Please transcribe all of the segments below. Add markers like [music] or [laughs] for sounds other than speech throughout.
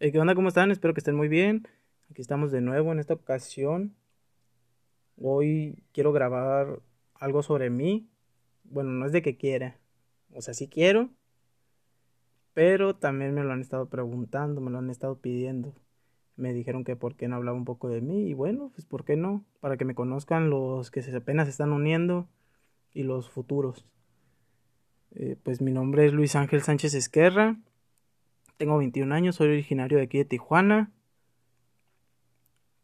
¿Qué onda? ¿Cómo están? Espero que estén muy bien. Aquí estamos de nuevo en esta ocasión. Hoy quiero grabar algo sobre mí. Bueno, no es de que quiera. O sea, sí quiero. Pero también me lo han estado preguntando, me lo han estado pidiendo. Me dijeron que por qué no hablaba un poco de mí. Y bueno, pues por qué no. Para que me conozcan los que apenas se están uniendo y los futuros. Eh, pues mi nombre es Luis Ángel Sánchez Esquerra. Tengo 21 años, soy originario de aquí de Tijuana.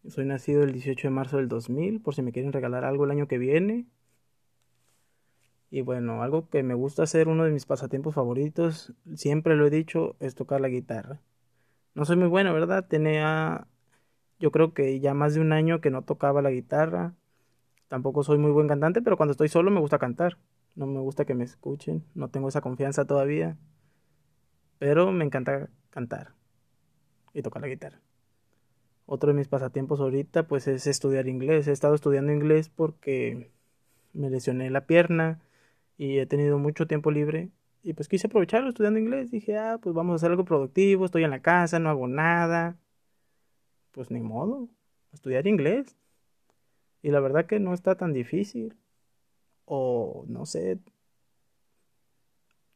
Soy nacido el 18 de marzo del 2000, por si me quieren regalar algo el año que viene. Y bueno, algo que me gusta hacer, uno de mis pasatiempos favoritos, siempre lo he dicho, es tocar la guitarra. No soy muy bueno, ¿verdad? Tenía, yo creo que ya más de un año que no tocaba la guitarra. Tampoco soy muy buen cantante, pero cuando estoy solo me gusta cantar. No me gusta que me escuchen, no tengo esa confianza todavía. Pero me encanta cantar y tocar la guitarra. Otro de mis pasatiempos ahorita pues es estudiar inglés. He estado estudiando inglés porque me lesioné la pierna y he tenido mucho tiempo libre y pues quise aprovecharlo estudiando inglés. Dije, ah, pues vamos a hacer algo productivo, estoy en la casa, no hago nada. Pues ni modo, estudiar inglés. Y la verdad que no está tan difícil. O no sé,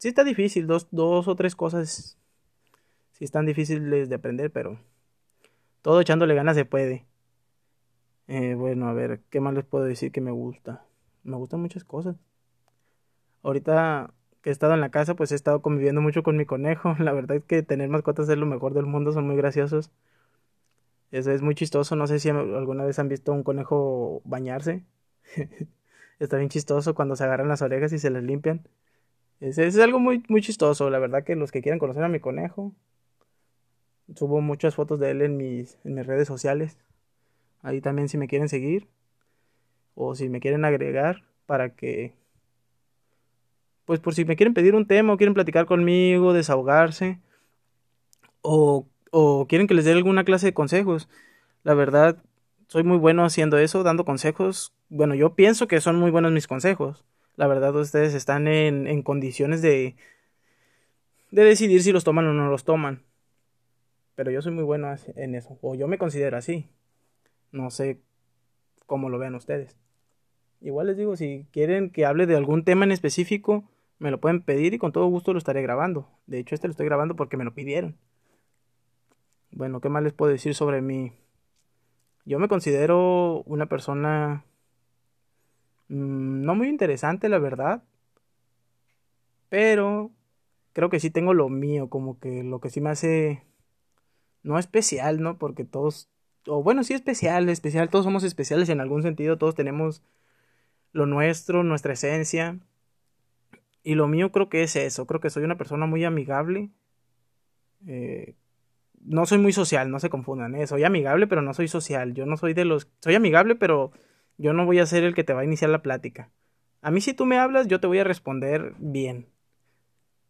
sí está difícil, dos, dos o tres cosas sí están difíciles de aprender, pero todo echándole ganas se puede. Eh, bueno, a ver, ¿qué más les puedo decir que me gusta? Me gustan muchas cosas. Ahorita que he estado en la casa, pues he estado conviviendo mucho con mi conejo. [laughs] La verdad es que tener mascotas es lo mejor del mundo, son muy graciosos. Eso es muy chistoso, no sé si alguna vez han visto un conejo bañarse. [laughs] Está bien chistoso cuando se agarran las orejas y se les limpian. Es, es algo muy, muy chistoso, la verdad que los que quieran conocer a mi conejo, subo muchas fotos de él en mis, en mis redes sociales. Ahí también si me quieren seguir o si me quieren agregar para que, pues por si me quieren pedir un tema o quieren platicar conmigo, desahogarse o, o quieren que les dé alguna clase de consejos. La verdad, soy muy bueno haciendo eso, dando consejos. Bueno, yo pienso que son muy buenos mis consejos. La verdad, ustedes están en, en condiciones de, de decidir si los toman o no los toman. Pero yo soy muy bueno en eso, o yo me considero así. No sé cómo lo vean ustedes. Igual les digo, si quieren que hable de algún tema en específico, me lo pueden pedir y con todo gusto lo estaré grabando. De hecho, este lo estoy grabando porque me lo pidieron. Bueno, ¿qué más les puedo decir sobre mí? Yo me considero una persona no muy interesante, la verdad. Pero creo que sí tengo lo mío, como que lo que sí me hace no especial, ¿no? Porque todos, o bueno, sí especial, especial, todos somos especiales en algún sentido, todos tenemos lo nuestro, nuestra esencia. Y lo mío creo que es eso, creo que soy una persona muy amigable. Eh, no soy muy social, no se confundan, ¿eh? soy amigable, pero no soy social. Yo no soy de los... Soy amigable, pero yo no voy a ser el que te va a iniciar la plática. A mí si tú me hablas, yo te voy a responder bien.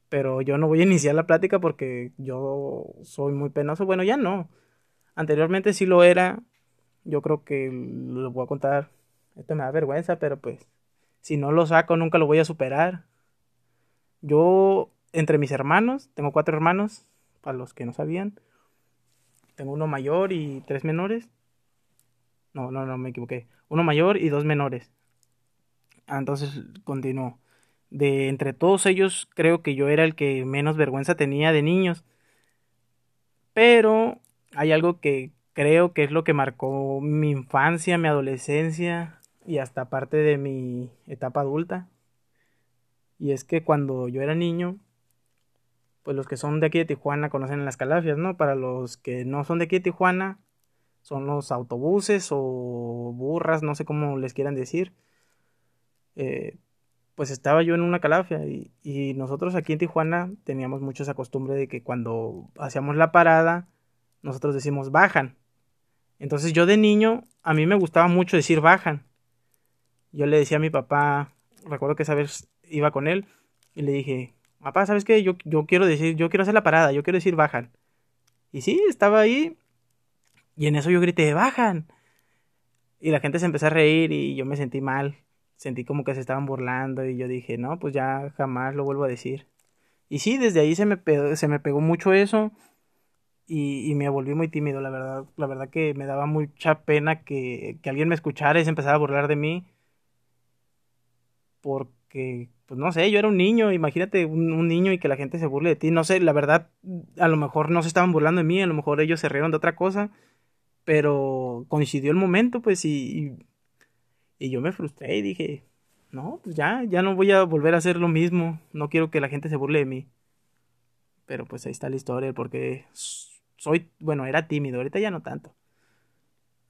Pero yo no voy a iniciar la plática porque yo soy muy penoso. Bueno, ya no. Anteriormente sí lo era. Yo creo que lo voy a contar. Esto me da vergüenza, pero pues si no lo saco nunca lo voy a superar. Yo, entre mis hermanos, tengo cuatro hermanos, para los que no sabían. Tengo uno mayor y tres menores. No, no, no, me equivoqué. Uno mayor y dos menores. Ah, entonces continuó. De entre todos ellos, creo que yo era el que menos vergüenza tenía de niños. Pero hay algo que creo que es lo que marcó mi infancia, mi adolescencia y hasta parte de mi etapa adulta. Y es que cuando yo era niño, pues los que son de aquí de Tijuana conocen las calafias, ¿no? Para los que no son de aquí de Tijuana, son los autobuses o burras, no sé cómo les quieran decir. Eh, pues estaba yo en una calafia y, nosotros aquí en Tijuana teníamos mucho esa costumbre de que cuando hacíamos la parada, nosotros decimos bajan. Entonces yo de niño, a mí me gustaba mucho decir bajan. Yo le decía a mi papá, recuerdo que esa vez iba con él y le dije, papá, ¿sabes qué? Yo, yo quiero decir, yo quiero hacer la parada, yo quiero decir bajan. Y sí, estaba ahí y en eso yo grité, bajan. Y la gente se empezó a reír y yo me sentí mal. Sentí como que se estaban burlando y yo dije, no, pues ya jamás lo vuelvo a decir. Y sí, desde ahí se me pegó, se me pegó mucho eso. y, me volví muy tímido, la verdad. La verdad que me daba mucha pena que, que alguien me escuchara y se empezara a burlar de mí. Porque, pues no sé, yo era un niño, imagínate un, un, niño y que la gente se burle de ti. No sé, la verdad, a lo mejor no se estaban burlando de mí, a lo mejor ellos se rieron de otra cosa. Pero coincidió el momento, pues, y, y yo me frustré y dije, no, pues ya, ya no voy a volver a hacer lo mismo. No quiero que la gente se burle de mí. Pero pues ahí está la historia, porque soy, bueno, era tímido, ahorita ya no tanto.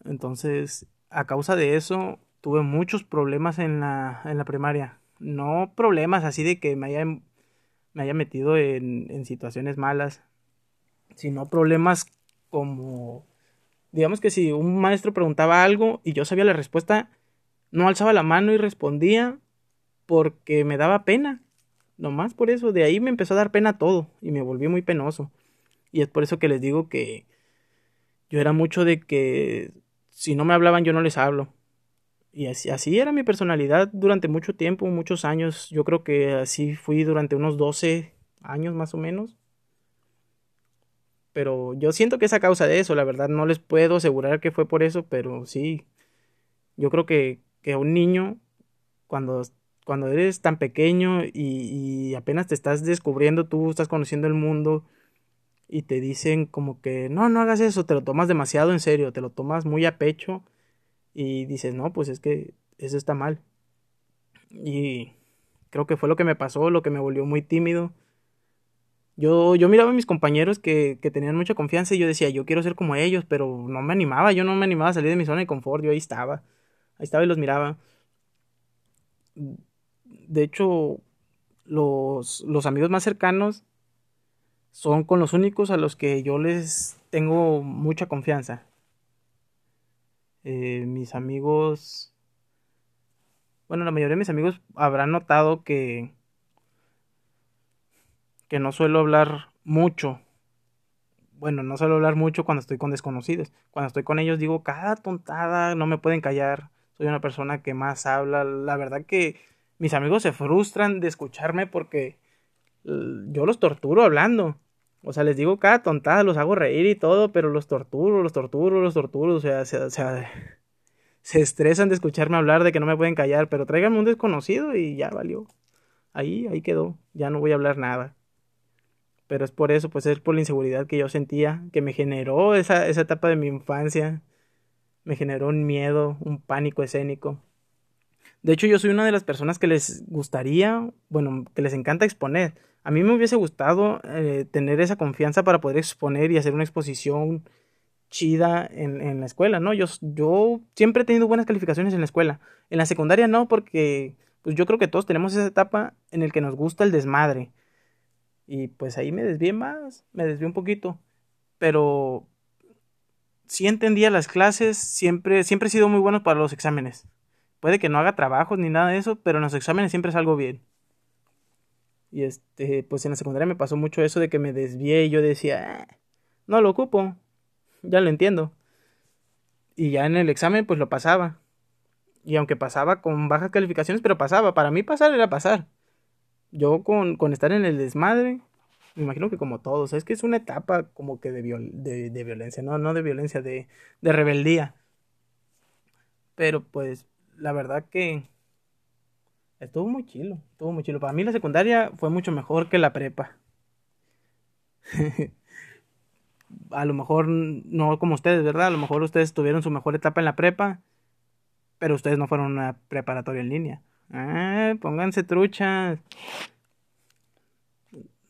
Entonces, a causa de eso, tuve muchos problemas en la, en la primaria. No problemas así de que me haya, me haya metido en, en situaciones malas, sino problemas como, digamos que si un maestro preguntaba algo y yo sabía la respuesta, no alzaba la mano y respondía porque me daba pena. Nomás por eso, de ahí me empezó a dar pena todo y me volví muy penoso. Y es por eso que les digo que yo era mucho de que si no me hablaban yo no les hablo. Y así, así era mi personalidad durante mucho tiempo, muchos años. Yo creo que así fui durante unos 12 años más o menos. Pero yo siento que es a causa de eso, la verdad no les puedo asegurar que fue por eso, pero sí. Yo creo que, que un niño, cuando, cuando eres tan pequeño y, y apenas te estás descubriendo, tú estás conociendo el mundo y te dicen como que no, no hagas eso, te lo tomas demasiado en serio, te lo tomas muy a pecho y dices, no, pues es que eso está mal. Y creo que fue lo que me pasó, lo que me volvió muy tímido. Yo, yo miraba a mis compañeros que, que tenían mucha confianza y yo decía, yo quiero ser como ellos, pero no me animaba, yo no me animaba a salir de mi zona de confort, yo ahí estaba, ahí estaba y los miraba. De hecho, los, los amigos más cercanos son con los únicos a los que yo les tengo mucha confianza. Eh, mis amigos, bueno, la mayoría de mis amigos habrán notado que que no suelo hablar mucho. Bueno, no suelo hablar mucho cuando estoy con desconocidos. Cuando estoy con ellos digo cada tontada, no me pueden callar. Soy una persona que más habla. La verdad que mis amigos se frustran de escucharme porque yo los torturo hablando. O sea, les digo cada tontada, los hago reír y todo, pero los torturo, los torturo, los torturo. O sea, se, se estresan de escucharme hablar, de que no me pueden callar, pero tráiganme un desconocido y ya valió. Ahí, ahí quedó. Ya no voy a hablar nada. Pero es por eso, pues es por la inseguridad que yo sentía, que me generó esa, esa etapa de mi infancia. Me generó un miedo, un pánico escénico. De hecho, yo soy una de las personas que les gustaría, bueno, que les encanta exponer. A mí me hubiese gustado eh, tener esa confianza para poder exponer y hacer una exposición chida en, en la escuela, ¿no? Yo, yo siempre he tenido buenas calificaciones en la escuela. En la secundaria no, porque pues yo creo que todos tenemos esa etapa en el que nos gusta el desmadre. Y pues ahí me desvié más, me desvié un poquito. Pero sí entendía las clases, siempre, siempre he sido muy bueno para los exámenes. Puede que no haga trabajos ni nada de eso, pero en los exámenes siempre salgo bien. Y este, pues en la secundaria me pasó mucho eso de que me desvié y yo decía, ah, no lo ocupo, ya lo entiendo. Y ya en el examen pues lo pasaba. Y aunque pasaba con bajas calificaciones, pero pasaba. Para mí pasar era pasar. Yo con, con estar en el desmadre, me imagino que como todos, es que es una etapa como que de, de, de violencia, no, no de violencia, de, de rebeldía. Pero pues la verdad que estuvo muy chilo, estuvo muy chilo. Para mí la secundaria fue mucho mejor que la prepa. [laughs] a lo mejor no como ustedes, ¿verdad? A lo mejor ustedes tuvieron su mejor etapa en la prepa, pero ustedes no fueron una preparatoria en línea. Ah, pónganse truchas.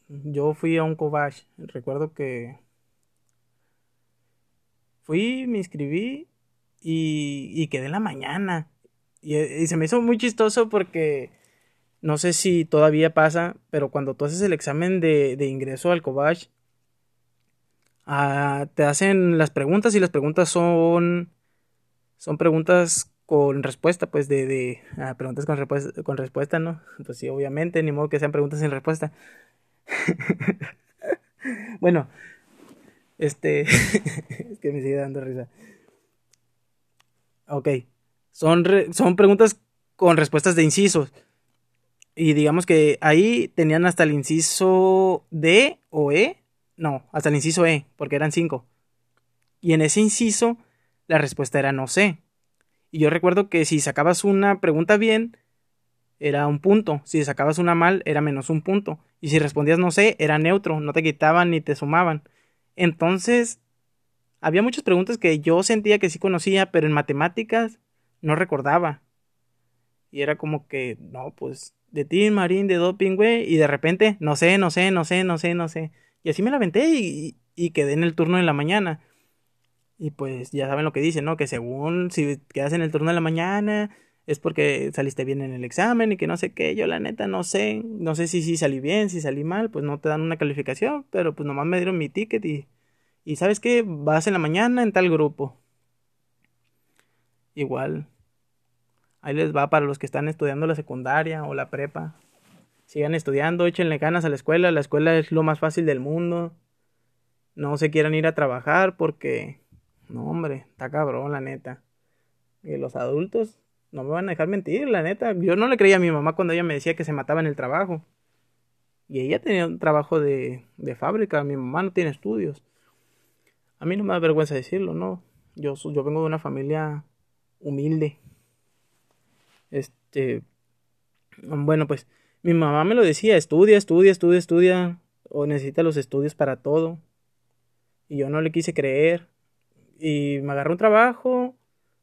Yo fui a un Kovash. Recuerdo que fui, me inscribí y, y quedé en la mañana. Y, se me hizo muy chistoso porque no sé si todavía pasa, pero cuando tú haces el examen de, de ingreso al Cobach, ah, te hacen las preguntas y las preguntas son, son preguntas con respuesta, pues de, de ah, preguntas con, respuesta, con respuesta, ¿no? Pues sí, obviamente, ni modo que sean preguntas sin respuesta. [laughs] bueno, este, [laughs] es que me sigue dando risa. Ok, son, son preguntas con respuestas de incisos. Y digamos que ahí tenían hasta el inciso D o E. No, hasta el inciso E, porque eran cinco. Y en ese inciso, la respuesta era no sé. Y yo recuerdo que si sacabas una pregunta bien, era un punto. Si sacabas una mal, era menos un punto. Y si respondías no sé, era neutro, no te quitaban ni te sumaban. Entonces, había muchas preguntas que yo sentía que sí conocía, pero en matemáticas no recordaba. Y era como que, no, pues, de Tim Marín, de Doping, güey, y de repente, no sé, no sé, no sé, no sé, no sé. Y así me la aventé y, y quedé en el turno de la mañana. Y pues ya saben lo que dicen, ¿no? Que según si quedas en el turno de la mañana es porque saliste bien en el examen y que no sé qué. Yo la neta no sé, no sé si, si salí bien, si salí mal, pues no te dan una calificación, pero pues nomás me dieron mi ticket y, y sabes qué, vas en la mañana en tal grupo. Igual, ahí les va para los que están estudiando la secundaria o la prepa. Sigan estudiando, échenle ganas a la escuela, la escuela es lo más fácil del mundo. No se quieran ir a trabajar porque no, hombre, está cabrón, la neta. Y los adultos no me van a dejar mentir, la neta. Yo no le creía a mi mamá cuando ella me decía que se mataba en el trabajo. Y ella tenía un trabajo de, de fábrica, mi mamá no tiene estudios. A mí no me da vergüenza decirlo, ¿no? Yo, yo vengo de una familia humilde. Este. Bueno, pues mi mamá me lo decía: estudia, estudia, estudia, estudia. O necesita los estudios para todo. Y yo no le quise creer y me agarré un trabajo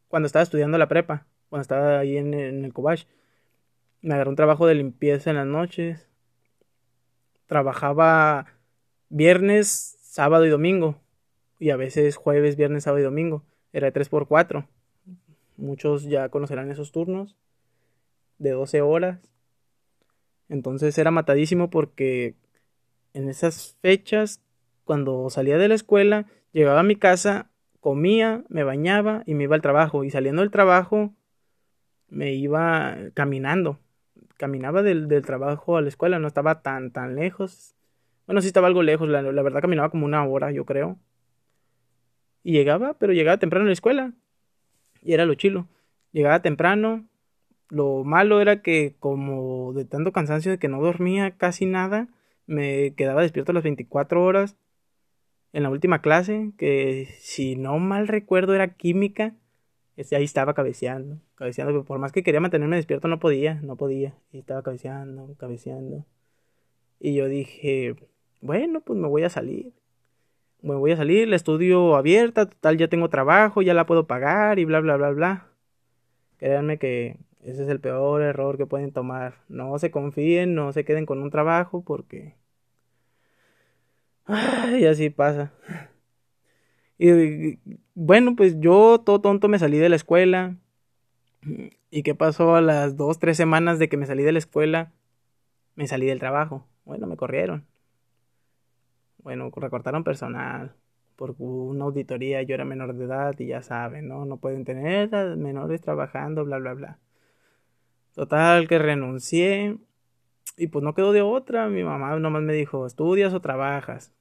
cuando estaba estudiando la prepa, cuando estaba ahí en, el Cobach. Me agarré un trabajo de limpieza en las noches. Trabajaba viernes, sábado y domingo. Y a veces jueves, viernes, sábado y domingo. Era de 3 por 4 Muchos ya conocerán esos turnos. De 12 horas. Entonces era matadísimo porque en esas fechas, cuando salía de la escuela, llegaba a mi casa comía, me bañaba y me iba al trabajo. Y saliendo del trabajo, me iba caminando. Caminaba del, trabajo a la escuela, no estaba tan, tan lejos. Bueno, sí estaba algo lejos, la, la verdad caminaba como una hora, yo creo. Y llegaba, pero llegaba temprano a la escuela. Y era lo chilo. Llegaba temprano. Lo malo era que como de tanto cansancio de que no dormía casi nada, me quedaba despierto las 24 horas en la última clase, que si no mal recuerdo era química, este, ahí estaba cabeceando, cabeceando, por más que quería mantenerme despierto no podía, no podía, y estaba cabeceando, cabeceando. Y yo dije, bueno, pues me voy a salir. Me voy a salir, el estudio abierta, total ya tengo trabajo, ya la puedo pagar y bla bla bla bla. Créanme que ese es el peor error que pueden tomar. No se confíen, no se queden con un trabajo porque [laughs] y así pasa. Y bueno, pues yo todo tonto me salí de la escuela. ¿Y qué pasó a las dos, tres semanas de que me salí de la escuela? Me salí del trabajo. Bueno, me corrieron. Bueno, recortaron personal por una auditoría. Yo era menor de edad y ya saben, ¿no? No pueden tener menores trabajando, bla, bla, bla. Total, que renuncié. Y pues no quedó de otra. Mi mamá nomás me dijo, ¿estudias o trabajas?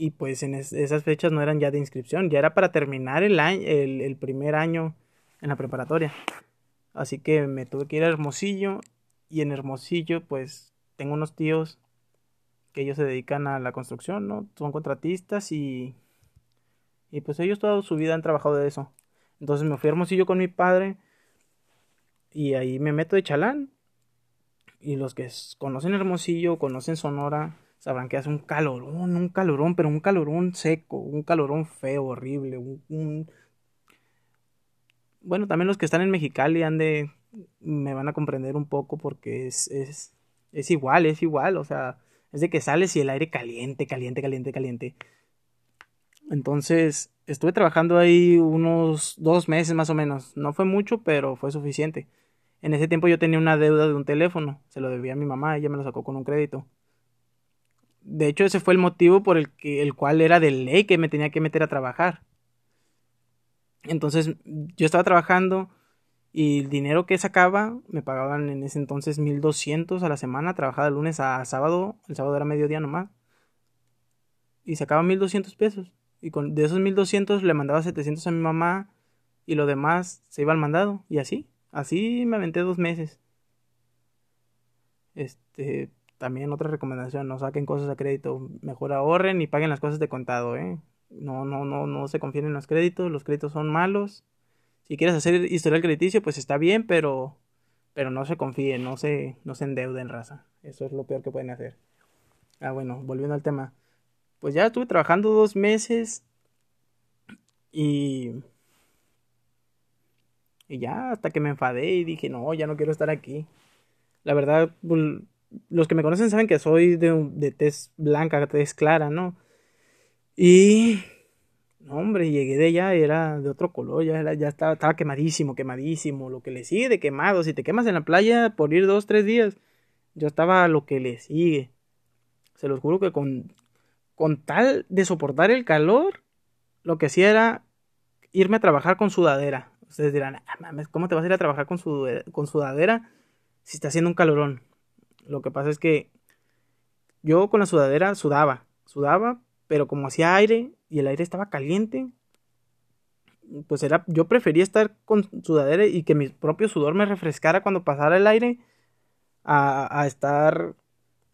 y pues en esas fechas no eran ya de inscripción, ya era para terminar el, año, el, primer año en la preparatoria. Así que me tuve que ir a Hermosillo y en Hermosillo pues tengo unos tíos que ellos se dedican a la construcción, ¿no? Son contratistas y, y pues ellos toda su vida han trabajado de eso. Entonces me fui a Hermosillo con mi padre y ahí me meto de chalán. Y los que conocen Hermosillo, conocen Sonora, sabrán que hace un calorón, un calorón, pero un calorón seco, un calorón feo, horrible, un, Bueno, también los que están en Mexicali han de... me van a comprender un poco porque es, es, es igual, es igual, o sea, es de que sales y el aire caliente, caliente, caliente, caliente. Entonces, estuve trabajando ahí unos dos meses más o menos. No fue mucho, pero fue suficiente. En ese tiempo yo tenía una deuda de un teléfono. Se lo debía a mi mamá, ella me lo sacó con un crédito de hecho, ese fue el motivo por el, que, el cual era de ley que me tenía que meter a trabajar. Entonces, yo estaba trabajando y el dinero que sacaba me pagaban en ese entonces 1200 a la semana, trabajaba de lunes a sábado, el sábado era mediodía nomás. Y sacaba 1200 pesos. Y con, de esos 1200 le mandaba 700 a mi mamá y lo demás se iba al mandado. Y así, así me aventé dos meses. Este, también otra recomendación, no saquen cosas a crédito, mejor ahorren y paguen las cosas de contado, ¿eh? No, no, no, no se confíen en los créditos, los créditos son malos. Si quieres hacer historial crediticio, pues está bien, pero, pero no se confíen, no se, no se endeuden, raza. Eso es lo peor que pueden hacer. Ah, bueno, volviendo al tema. Pues ya estuve trabajando dos meses y... Y ya, hasta que me enfadé y dije, no, ya no quiero estar aquí. La verdad, pues, los que me conocen saben que soy de, de tez blanca, tez clara, ¿no? Y no, hombre, llegué de allá, era de otro color, ya, era, ya estaba, estaba quemadísimo, quemadísimo, lo que le sigue de quemado. Si te quemas en la playa por ir dos, tres días, yo estaba lo que le sigue. Se los juro que con, con tal de soportar el calor, lo que hacía era irme a trabajar con sudadera. Ustedes dirán, ah, mames, ¿cómo te vas a ir a trabajar con, sudadera si está haciendo un calorón? Lo que pasa es que yo con la sudadera sudaba, sudaba, pero como hacía aire y el aire estaba caliente, pues era, yo prefería estar con sudadera y que mi propio sudor me refrescara cuando pasara el aire a, a estar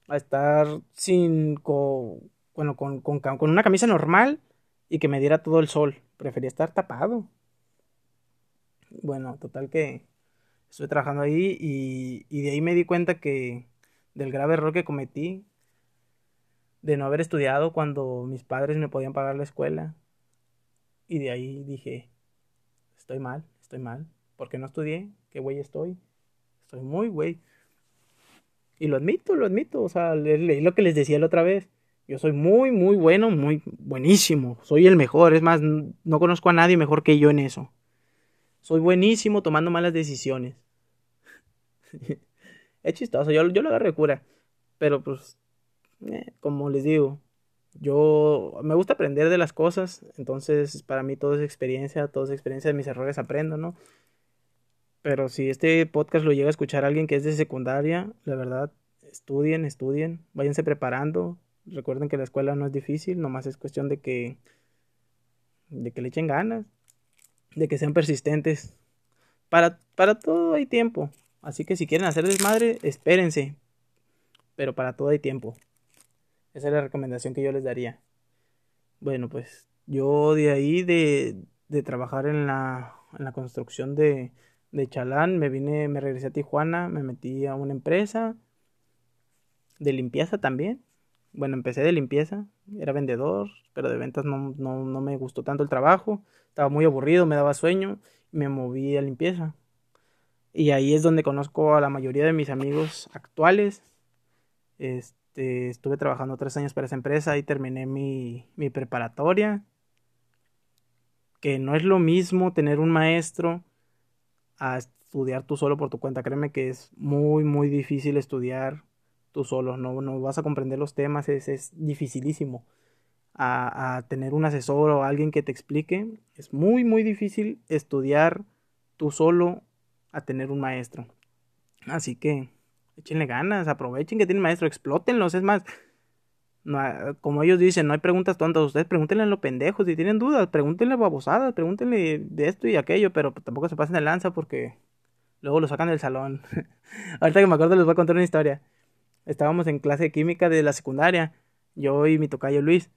a estar sin bueno, con, con, una camisa normal y que me diera todo el sol. Prefería estar tapado. Bueno, total que estuve trabajando ahí y, y de ahí me di cuenta que del grave error que cometí de no haber estudiado cuando mis padres me podían pagar la escuela. Y de ahí dije, estoy mal, estoy mal. ¿Por qué no estudié? ¿Qué güey estoy? Estoy muy güey. Y lo admito, lo admito. O sea, leí lo que les decía la otra vez. Yo soy muy, muy bueno, muy buenísimo. Soy el mejor. Es más, no conozco a nadie mejor que yo en eso. Soy buenísimo tomando malas decisiones. [laughs] es chistoso, yo, yo lo agarré cura. Pero pues eh, como les digo, yo me gusta aprender de las cosas, entonces para mí todo es experiencia, todo es experiencia de mis errores aprendo, ¿no? Pero si este podcast lo llega a escuchar alguien que es de secundaria, la verdad, estudien, estudien, váyanse preparando. Recuerden que la escuela no es difícil, nomás es cuestión de que de que le echen ganas, de que sean persistentes. Para, para todo hay tiempo. Así que si quieren hacer desmadre, espérense. Pero para todo hay tiempo. Esa es la recomendación que yo les daría. Bueno, pues yo de ahí, de, de trabajar en la, en la construcción de, de Chalán, me vine, me regresé a Tijuana, me metí a una empresa de limpieza también. Bueno, empecé de limpieza, era vendedor, pero de ventas no, no, no me gustó tanto el trabajo, estaba muy aburrido, me daba sueño, me moví a limpieza. Y ahí es donde conozco a la mayoría de mis amigos actuales. Este, estuve trabajando tres años para esa empresa y terminé mi, mi preparatoria. Que no es lo mismo tener un maestro a estudiar tú solo por tu cuenta. Créeme que es muy, muy difícil estudiar tú solo. No, no vas a comprender los temas, es, es dificilísimo. A, a, tener un asesor o alguien que te explique, es muy, muy difícil estudiar tú solo a tener un maestro. Así que Échenle ganas, aprovechen que tienen maestro, explótenlos. Es más, como ellos dicen, no hay preguntas tontas. Ustedes pregúntenle a los pendejos. Si tienen dudas, pregúntenle babosadas, pregúntenle de esto y aquello, pero tampoco se pasen de lanza porque luego lo sacan del salón. [laughs] Ahorita que me acuerdo les voy a contar una historia. Estábamos en clase de química de la secundaria, yo y mi tocayo Luis.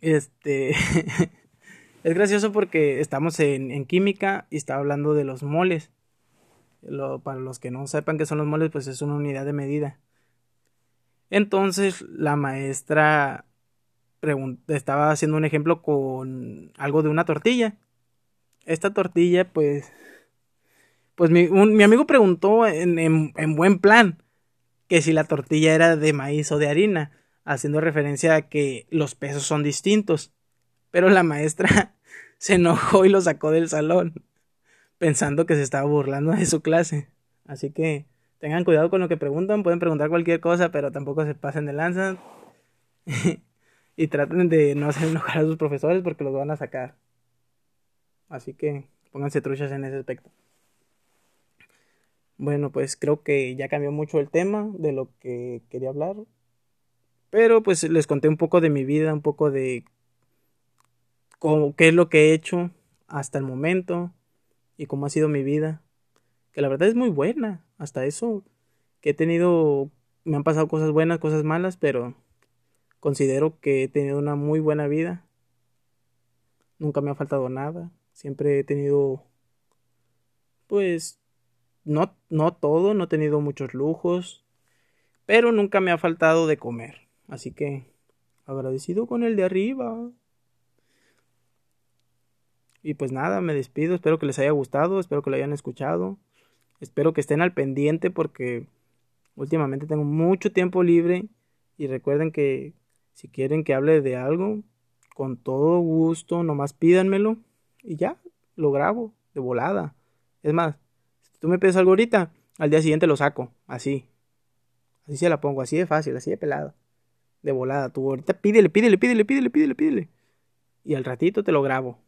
Este. [laughs] es gracioso porque estamos en, química y estaba hablando de los moles para los que no sepan qué son los moles, pues es una unidad de medida. Entonces la maestra estaba haciendo un ejemplo con algo de una tortilla. Esta tortilla, pues, pues mi, mi amigo preguntó en buen plan que si la tortilla era de maíz o de harina, haciendo referencia a que los pesos son distintos. Pero la maestra [laughs] se enojó y lo sacó del salón pensando que se estaba burlando de su clase. Así que tengan cuidado con lo que preguntan, pueden preguntar cualquier cosa, pero tampoco se pasen de lanza. [laughs] y traten de no hacer enojar a sus profesores porque los van a sacar. Así que pónganse truchas en ese aspecto. Bueno, pues creo que ya cambió mucho el tema de lo que quería hablar. Pero pues les conté un poco de mi vida, un poco de cómo, qué es lo que he hecho hasta el momento, y cómo ha sido mi vida, que la verdad es muy buena, hasta eso, que he tenido me han pasado cosas buenas, cosas malas, pero considero que he tenido una muy buena vida. Nunca me ha faltado nada. Siempre he tenido, pues, no, no todo, no he tenido muchos lujos, pero nunca me ha faltado de comer. Así que agradecido con el de arriba. Y pues nada, me despido, espero que les haya gustado, espero que lo hayan escuchado, espero que estén al pendiente porque últimamente tengo mucho tiempo libre y recuerden que si quieren que hable de algo, con todo gusto, nomás pídanmelo y ya, lo grabo de volada. Es más, tú me pides algo ahorita, al día siguiente lo saco, así. Así se la pongo, así de fácil, así de pelada. De volada, tú ahorita pídele, pídele, pídele, pídele, pídele, pídele. Y al ratito te lo grabo.